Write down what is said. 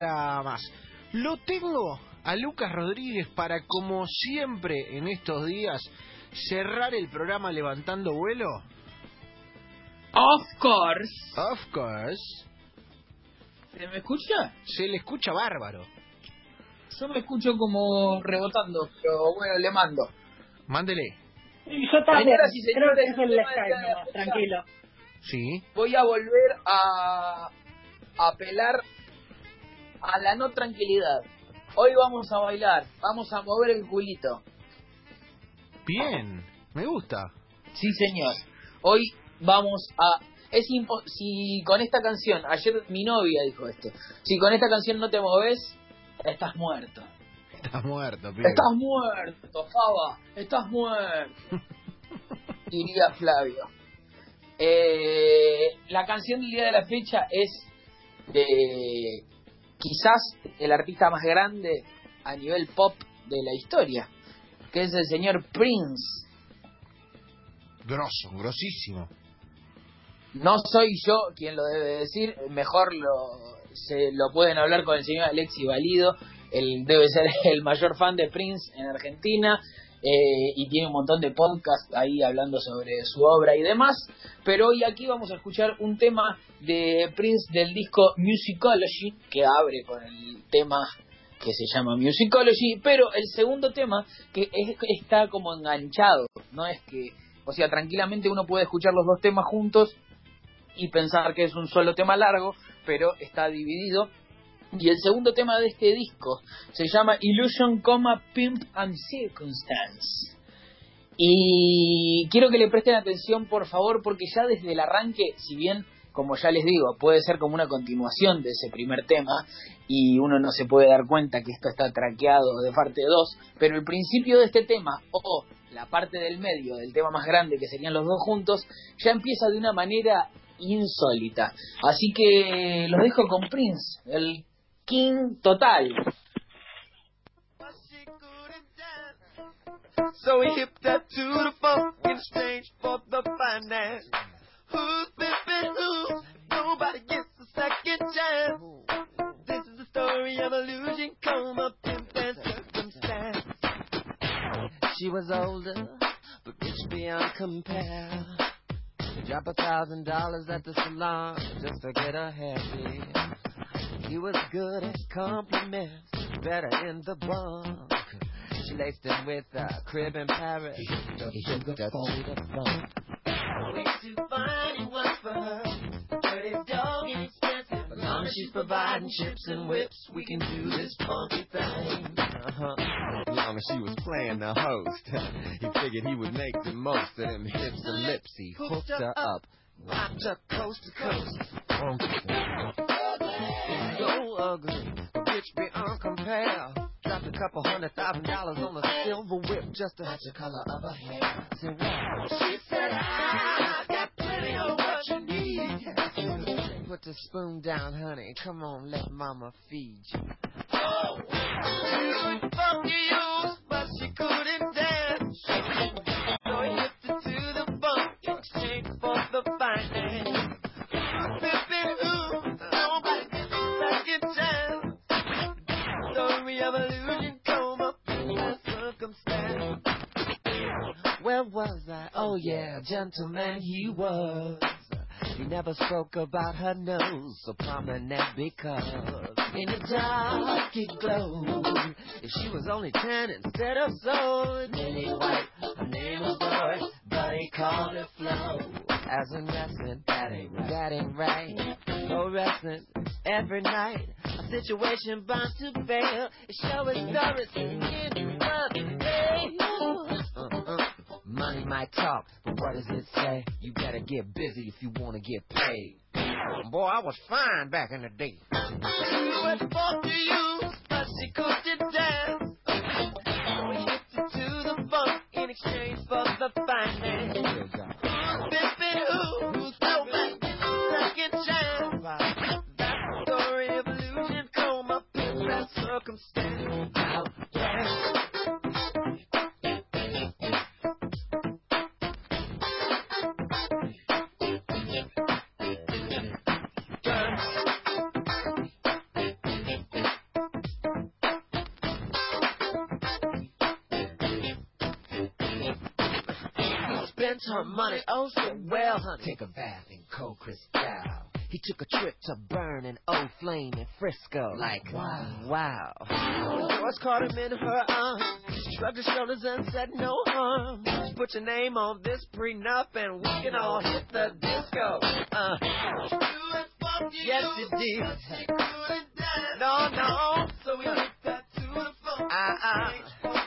más. Lo tengo a Lucas Rodríguez para, como siempre en estos días, cerrar el programa levantando vuelo. Of course. Of course. ¿Se me escucha? Se le escucha bárbaro. Yo me escucho como rebotando, pero bueno, le mando. Mándele. Y yo también. Y Creo que es el Skype, tranquilo. Sí. Voy a volver a apelar a la no tranquilidad. Hoy vamos a bailar, vamos a mover el culito. Bien. Me gusta. Sí, señor. Hoy vamos a... Es impo- si con esta canción, ayer mi novia dijo esto, si con esta canción no te moves, estás muerto. Estás muerto, pibe. Estás muerto, Faba, estás muerto. Diría Flavio. Eh, la canción del día de la fecha es de quizás el artista más grande a nivel pop de la historia, que es el señor Prince. Grosso, grosísimo. No soy yo quien lo debe decir, mejor lo, se lo pueden hablar con el señor Alexi Valido, él debe ser el mayor fan de Prince en Argentina eh, y tiene un montón de podcasts ahí hablando sobre su obra y demás, pero hoy aquí vamos a escuchar un tema de Prince del disco Musicology, que abre con el tema que se llama Musicology, pero el segundo tema que es- está como enganchado, no es que, o sea, tranquilamente uno puede escuchar los dos temas juntos y pensar que es un solo tema largo, pero está dividido. Y el segundo tema de este disco se llama Illusion, Pimp and Circumstance. Y quiero que le presten atención, por favor, porque ya desde el arranque, si bien, como ya les digo, puede ser como una continuación de ese primer tema, y uno no se puede dar cuenta que esto está traqueado de parte 2, pero el principio de este tema, o la parte del medio del tema más grande, que serían los dos juntos, ya empieza de una manera insólita. Así que los dejo con Prince, el King total. So he hipped up to the funk in exchange for the finance. Who's pimping who? Nobody gets a second chance. This is the story of illusion, coma, pimp, and circumstance. She was older, but rich beyond compare. Drop a thousand dollars at the salon just to get her hair He was good at compliments, better in the bunk. She laced him with a crib in Paris. Her to the funk. Way too fine it was for her. Dirty dog and expensive. As long as she's providing chips and whips, we can do this funky thing. Uh-huh. As long as she was playing the host, he figured he would make the most of them hips and lips. He hooked her up. Rocked her coast to coast. So rich beyond compare. Dropped a couple hundred thousand dollars on a silver whip just to match the color of her hair. Said, "Wow." She said, I got plenty of what you need. Put the spoon down, honey. Come on, let mama feed you. Oh, she was funky but she couldn't dance. Where was I? Oh, oh yeah, gentleman he was. He never spoke about her nose, so prominent because in the dark it glowed. If she was only ten instead of so, Lily White, her name was Doris, but he called her Flo. As in wrestling, that ain't right. That ain't right. Go wrestling every night. A situation bound to fail. It show is Doris in the day. Money might talk, but what does it say? You better get busy if you want to get paid. Boy, I was fine back in the day. Spends her money oh so well, honey. Take a bath in cold crystal. He took a trip to burn an old flame in Frisco. Like, wow. Wow. Doris caught him in her arms. Shrugged her shoulders and said, no harm. Just put your name on this prenup and we can all hit the disco. Uh. Yes, it did. No, no. So we hit that to the phone. Ah,